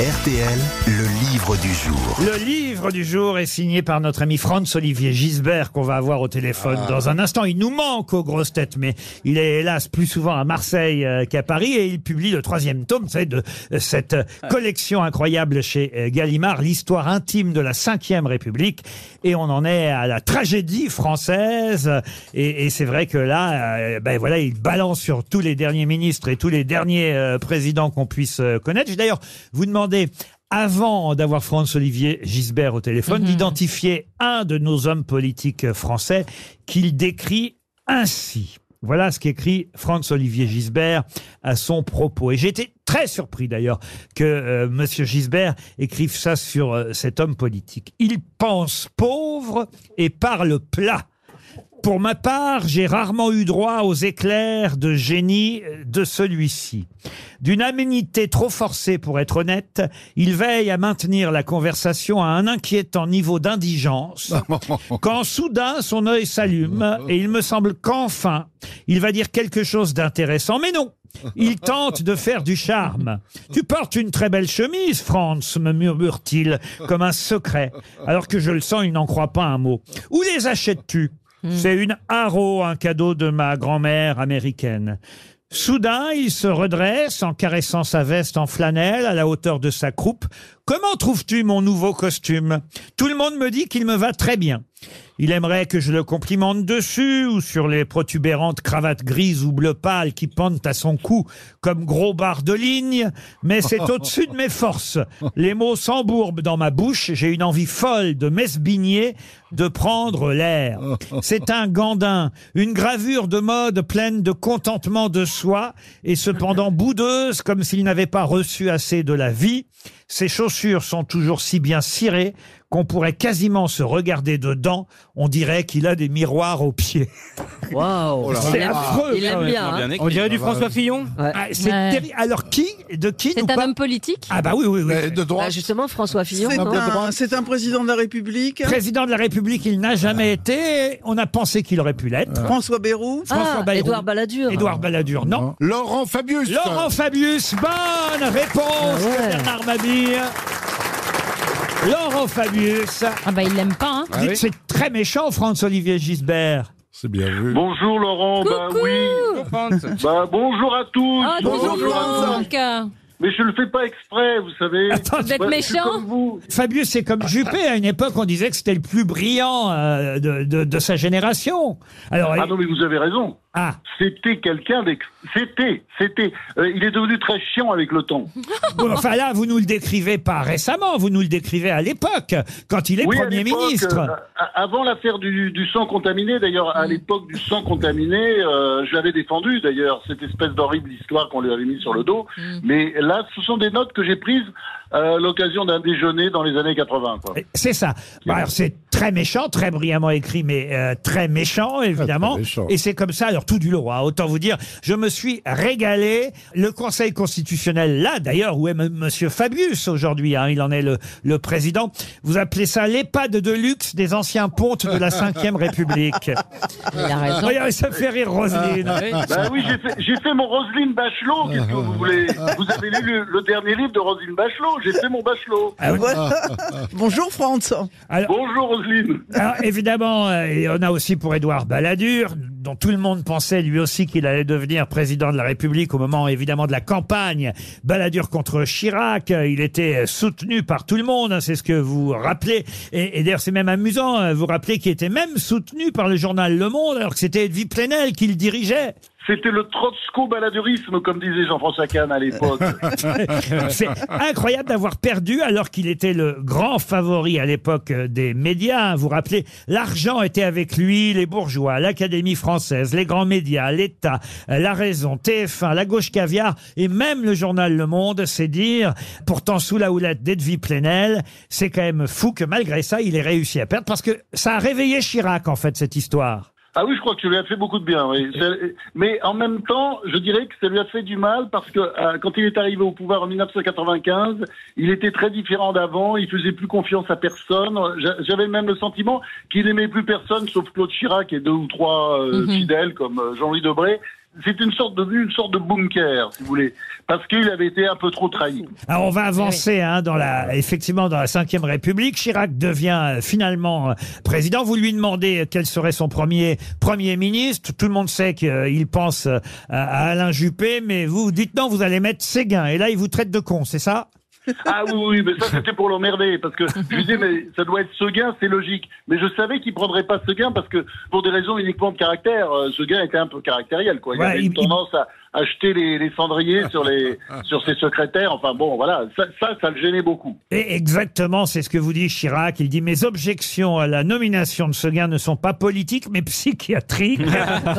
RTL, le livre du jour. Le livre du jour est signé par notre ami Franz-Olivier Gisbert qu'on va avoir au téléphone dans un instant. Il nous manque aux grosses têtes, mais il est hélas plus souvent à Marseille euh, qu'à Paris et il publie le troisième tome, savez, de euh, cette euh, collection incroyable chez Gallimard, l'histoire intime de la Cinquième République. Et on en est à la tragédie française. Et, et c'est vrai que là, ben voilà, il balance sur tous les derniers ministres et tous les derniers présidents qu'on puisse connaître. J'ai d'ailleurs vous demandé avant d'avoir François-Olivier Gisbert au téléphone, d'identifier un de nos hommes politiques français qu'il décrit ainsi. Voilà ce qu'écrit François-Olivier Gisbert à son propos. Et j'ai été très surpris d'ailleurs que euh, Monsieur Gisbert écrive ça sur euh, cet homme politique. Il pense pauvre et parle plat. Pour ma part, j'ai rarement eu droit aux éclairs de génie de celui-ci. D'une aménité trop forcée pour être honnête, il veille à maintenir la conversation à un inquiétant niveau d'indigence, quand soudain son œil s'allume et il me semble qu'enfin il va dire quelque chose d'intéressant. Mais non, il tente de faire du charme. Tu portes une très belle chemise, Franz, me murmure-t-il, comme un secret, alors que je le sens, il n'en croit pas un mot. Où les achètes-tu? C'est une Haro, un cadeau de ma grand-mère américaine. Soudain, il se redresse en caressant sa veste en flanelle à la hauteur de sa croupe. Comment trouves-tu mon nouveau costume? Tout le monde me dit qu'il me va très bien. Il aimerait que je le complimente dessus ou sur les protubérantes cravates grises ou bleu pâle qui pendent à son cou comme gros barres de ligne, mais c'est au-dessus de mes forces. Les mots s'embourbent dans ma bouche, j'ai une envie folle de m'esbigner, de prendre l'air. C'est un gandin, une gravure de mode pleine de contentement de soi et cependant boudeuse comme s'il n'avait pas reçu assez de la vie. Ses chaussures sont toujours si bien cirées qu'on pourrait quasiment se regarder dedans. On dirait qu'il a des miroirs aux pieds. Waouh C'est aime- affreux, Il aime bien. hein. On dirait du François Fillon Ouais. Ah, c'est Ouais. terrible. Alors qui De qui nous C'est un parle homme politique Ah bah oui, oui, oui. De droite. Bah, justement, François Fillon. C'est non un, c'est un président de la République. Président de la République, il n'a jamais été. On a pensé qu'il aurait pu l'être. François Bayrou. François Ah, Bayrou. Édouard Balladur. Édouard Balladur, non. Laurent Fabius. Laurent Fabius, bonne réponse Ah de Bernard Mabille. Laurent Fabius. Ah bah il l'aime pas, hein Dites, c'est très méchant, François-Olivier Gisbert. C'est bien vu. Bonjour Laurent, bah Coucou oui. Bah bonjour à tous. Ah, bonjour bonjour à tous. Franck Mais je le fais pas exprès, vous savez. Attends, Vous êtes Bah, je suis méchant comme vous. Fabius, c'est comme Juppé. À une époque, on disait que c'était le plus brillant euh, de, de- de sa génération. Alors, Ah non mais vous avez raison. Ah, C'était quelqu'un d'ex... C'était, c'était. Euh, il est devenu très chiant avec le temps. bon, enfin là, vous nous le décrivez pas récemment, vous nous le décrivez à l'époque, quand il est Oui, à Premier l'époque, ministre. euh, avant l'affaire du, du sang contaminé, d'ailleurs, à l'époque du sang contaminé, euh, je l'avais défendu, d'ailleurs, cette espèce d'horrible histoire qu'on lui avait mis sur le dos. Mais là, ce sont des notes que j'ai prises à l'occasion d'un déjeuner dans les années 80. Quoi. C'est ça. Bah, alors, c'est très méchant, très brillamment écrit, mais euh, très méchant, évidemment. très méchant. Et c'est comme ça, alors tout du lot. hein. Autant vous dire, je me suis régalé. Le Conseil constitutionnel, là d'ailleurs, où est M- Monsieur Fabius aujourd'hui, hein, il en est le, le président. Vous appelez ça l'EHPAD de luxe des anciens pontes de la Ve République. Il a raison. Regardez, ça me fait rire, Roselyne. Bah oui, j'ai fait, j'ai fait mon Roselyne Bachelot. Qu'est-ce que vous voulez? Vous avez lu le, le dernier livre de Roselyne Bachelot J'ai fait mon Bachelot. Ah. Bonjour Franz. Alors, Bonjour Roselyne. Alors, évidemment, euh, et on a aussi pour Édouard Balladur, dont tout le monde pensait lui aussi qu'il allait devenir président de la République au moment évidemment de la campagne. Balladur contre Chirac, euh, il était soutenu par tout le monde, hein, c'est ce que vous rappelez. Et, et d'ailleurs, c'est même amusant, euh, vous rappelez qu'il était même soutenu par le journal Le Monde, alors que c'était Edwy Plenel qui le dirigeait. C'était le trotsko-balladurisme, comme disait Jean-François Kahn à l'époque. C'est incroyable d'avoir perdu alors qu'il était le grand favori à l'époque euh, des médias. Vous vous rappelez, l'argent était avec lui, les bourgeois, l'Académie française, les grands médias, l'État, euh, la raison, TF1, la gauche caviar et même le journal Le Monde, c'est dire, pourtant sous la houlette d'Edwy Plenel, c'est quand même fou que malgré ça, il ait réussi à perdre parce que ça a réveillé Chirac en fait cette histoire. Ah oui, je crois que ça lui a fait beaucoup de bien. Oui. Mais en même temps, je dirais que ça lui a fait du mal parce que euh, quand il est arrivé au pouvoir en 1995, il était très différent d'avant. Il faisait plus confiance à personne. J'a- J'avais même le sentiment qu'il n'aimait plus personne sauf Claude Chirac et deux ou trois euh, Mhm. fidèles comme euh, Jean-Louis Debré. C'est une sorte de une sorte de bunker, si vous voulez, parce qu'il avait été un peu trop trahi. Alors on va avancer hein, dans la, effectivement dans la Cinquième République. Chirac devient euh, finalement euh, président. Vous lui demandez quel serait son premier premier ministre. Tout le monde sait qu'il pense euh, à, à Alain Juppé, mais vous dites non, vous allez mettre Séguin. Et là, il vous traite de con, c'est ça? Ah oui, oui, mais ça c'était pour l'emmerder, parce que je lui disais, mais ça doit être Seguin, c'est logique. Mais je savais qu'il prendrait pas Seguin parce que pour des raisons uniquement de caractère, euh, Seguin était un peu caractériel, quoi. Il Ouais, avait il- une tendance à acheter les, les cendriers sur les sur ses secrétaires. Enfin bon, voilà, ça, ça, ça le gênait beaucoup. Et exactement, c'est ce que vous dit Chirac. Il dit mes objections à la nomination de Seguin ne sont pas politiques, mais psychiatriques.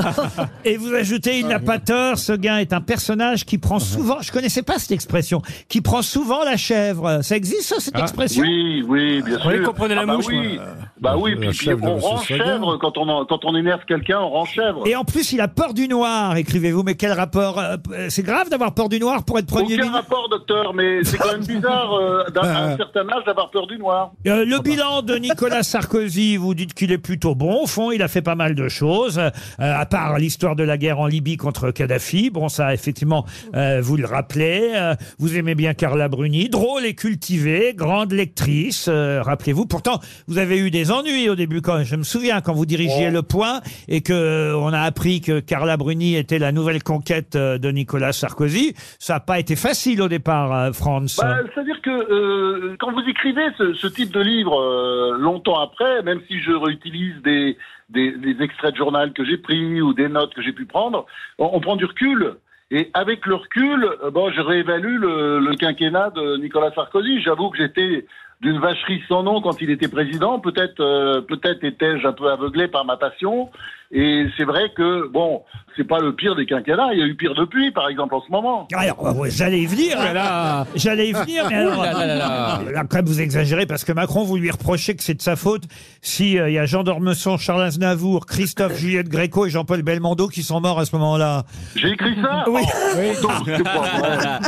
Et vous ajoutez, il n'a pas tort. Seguin est un personnage qui prend souvent, je connaissais pas cette expression, qui prend souvent la chèvre. Ça existe ça, cette expression? Oui, oui, bien sûr. Oui, comprenez la Ah bah mouche, Oui, moi. Bah oui, puis, puis on rend chèvre quand on en- quand on énerve quelqu'un, on rend chèvre. Et en plus, il a peur du noir, écrivez-vous. Mais quel rapport euh, C'est grave d'avoir peur du noir pour être premier Aucun ministre. rapport, docteur, mais c'est quand même bizarre euh, d'un un certain âge d'avoir peur du noir. Euh, le bilan de Nicolas Sarkozy, vous dites qu'il est plutôt bon. Au fond, il a fait pas mal de choses, euh, à part l'histoire de la guerre en Libye contre Kadhafi. Bon, ça, effectivement, euh, vous le rappelez. Euh, vous aimez bien Carla Bruni, drôle et cultivée, grande lectrice, euh, rappelez-vous. Pourtant, vous avez eu des ennuis au début. Quand je me souviens quand vous dirigiez Le Point et que euh, on a appris que Carla Bruni était la nouvelle conquête euh, de Nicolas Sarkozy. Ça n'a pas été facile au départ, euh, Franz. Bah, C'est-à-dire que euh, quand vous écrivez ce, ce type de livre euh, longtemps après, même si je réutilise des, des, des extraits de journal que j'ai pris ou des notes que j'ai pu prendre, on, on prend du recul. Et avec le recul, euh, bon, je réévalue le, le quinquennat de Nicolas Sarkozy. J'avoue que j'étais d'une vacherie sans nom quand il était président. Peut-être, euh, peut-être étais-je un peu aveuglé par ma passion. Et c'est vrai que bon, c'est pas le pire des quinquennats. Il y a eu pire depuis, par exemple, en ce moment. Alors, ouais, j'allais y venir. là. J'allais y venir, mais alors, là là là là. euh, là, quand même, vous exagérez parce que Macron, vous lui reprochez que c'est de sa faute si euh, il y a Jean d'Ormesson, Charles Aznavour, Christophe Juliette Gréco et Jean-Paul Belmondo qui sont morts à ce moment-là. J'ai écrit ça. Oui. Oh, non, c'est pas vrai.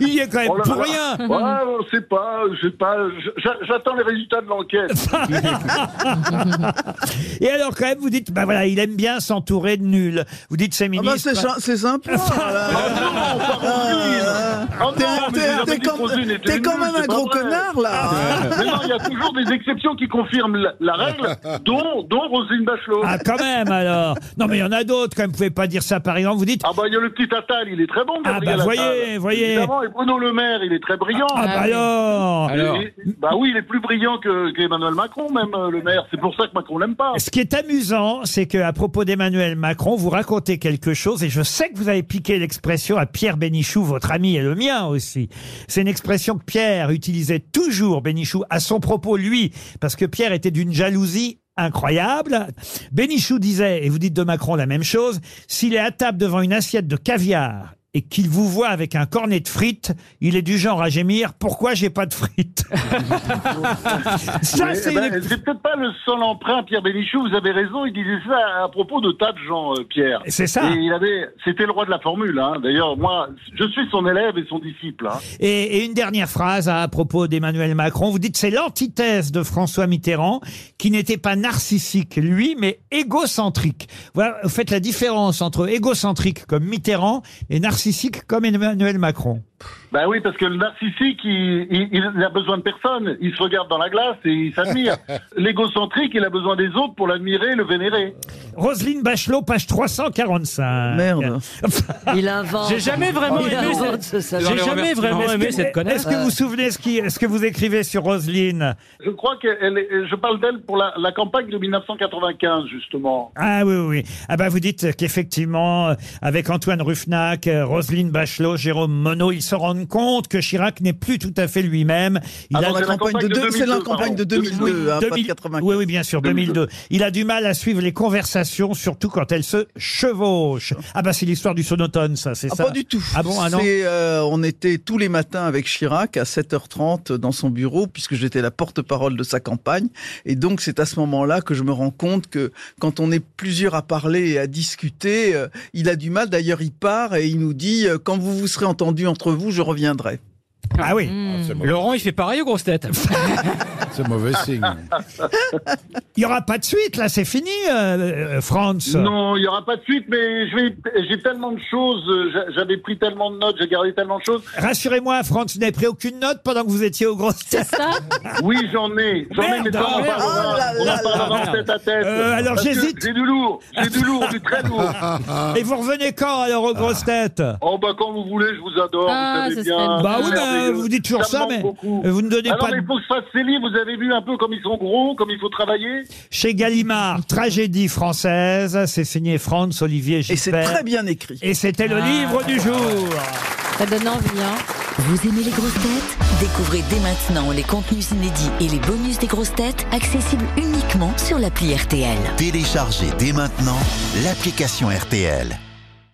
Il y est quand même Oh là pour là. rien. Ouais, on sait pas, je sais pas. J'a- J'attends les résultats de l'enquête. Et alors, quand même, vous dites, bah voilà, il aime bien s'entourer de nuls. Vous dites ses Ah bah ministres. c'est c'est sympa. voilà. Oh T'es quand, t'es même un c'est gros connard là. Mais non, il y a toujours des exceptions qui confirment la, la règle, dont, dont Roselyne Bachelot. Ah, quand même, alors. Non, mais il y en a d'autres, quand même. Vous pouvez pas dire ça, par exemple. Vous dites, Ah bah il y a le petit Attal, il est très bon. Ah Gabriel bah, voyez, Attal. voyez. Évidemment, et Bruno Le Maire, il est très brillant. ah, bah alors. Alors, Et- bah oui, il est plus brillant que qu'Emmanuel Macron, même euh, le maire. C'est pour ça que Macron l'aime pas. Ce qui est amusant, c'est que à propos d'Emmanuel Macron, vous racontez quelque chose, et je sais que vous avez piqué l'expression à Pierre Bénichou, votre ami et le mien aussi. C'est une expression que Pierre utilisait toujours, Bénichou, à son propos, lui, parce que Pierre était d'une jalousie incroyable. Bénichou disait, et vous dites de Macron la même chose, s'il est à table devant une assiette de caviar et qu'il vous voit avec un cornet de frites, il est du genre à gémir, pourquoi j'ai pas de frites Ça, c'est eh ben, une- c'est peut-être pas le seul emprunt, Pierre Bénichou. Vous avez raison. Il disait ça à propos de tas de gens, euh, Pierre. C'est ça. Et il avait, c'était le roi de la formule. Hein. D'ailleurs, moi, je suis son élève et son disciple. Hein. Et, et une dernière phrase à propos d'Emmanuel Macron. Vous dites c'est l'antithèse de François Mitterrand qui n'était pas narcissique lui, mais égocentrique. Voilà, vous faites la différence entre égocentrique comme Mitterrand et narcissique comme Emmanuel Macron. Ben oui, parce que le narcissique, il, il, il a besoin de personne. Il se regarde dans la glace et il s'admire. L'égocentrique, il a besoin des autres pour l'admirer, le vénérer. Roselyne Bachelot, page 345. Merde. Il invente. J'ai jamais vraiment Il aimé invente cette- ça- J'ai jamais vraiment Est-ce aimé que, cette connasse. est-ce que vous vous souvenez ce, qui, ce que vous écrivez sur Roselyne? Je crois que je parle d'elle pour la, la campagne de 1995, justement. Ah oui, oui, oui. Ah bah vous dites qu'effectivement, euh, avec Antoine Ruffnac, euh, Roselyne Bachelot, Jérôme Monod, ils se rendent compte que Chirac n'est plus tout à fait lui-même. Il Ah a La campagne de campagne de deux- c'est la 2002, campagne de pardon. 2002, hein, pas de 2000 95. Oui, oui, bien sûr, 2002. Il a du mal à suivre les conversations, surtout quand elles se chevauchent. Ah bah c'est l'histoire du sonotone, ça, c'est Ah, ça pas du tout. Ah bon, ah non euh, On était tous les matins avec Chirac à 7h30 dans son bureau, puisque j'étais la porte-parole de sa campagne. Et donc, c'est à ce moment-là que je me rends compte que quand on est plusieurs à parler et à discuter, euh, il a du mal. D'ailleurs, il part et il nous dit, euh, quand vous vous serez entendus entre vous, je reviendrai. Ah oui. Laurent, il fait pareil aux grosses têtes. C'est mauvais signe. Il n'y aura pas de suite, là, c'est fini, euh, euh, Franz. Non, il n'y aura pas de suite, mais je vais, j'ai tellement de choses, euh, j'a- j'avais pris tellement de notes, j'ai gardé tellement de choses. Rassurez-moi, Franz, vous n'avez pris aucune note pendant que vous étiez aux grosses têtes. Ça Oui, j'en ai, j'en ai, mais Merde, ça, on en merde. parlera, Oh là on en là parlera là. tête à tête. Euh, alors, Parce que j'hésite. J'ai du lourd, j'ai du lourd, du très lourd. Et vous revenez quand, alors, aux grosses têtes? Oh bah quand vous voulez, je vous adore, Ah, vous ce savez serait bien. Bah oui, merveilleux. vous dites toujours me ça, mais beaucoup. vous ne donnez Ah non, pas mais de- il faut que je fasse ces livres, vous avez vu un peu comme ils sont gros, comme il faut travailler Chez Gallimard, tragédie française, c'est signé Franz Olivier Et c'est Gisbert. très bien écrit. Et c'était le livre du jour. Ça donne envie, hein. Vous aimez les grosses têtes? Découvrez dès maintenant les contenus inédits et les bonus des grosses têtes accessibles uniquement sur l'appli RTL. Téléchargez dès maintenant l'application RTL.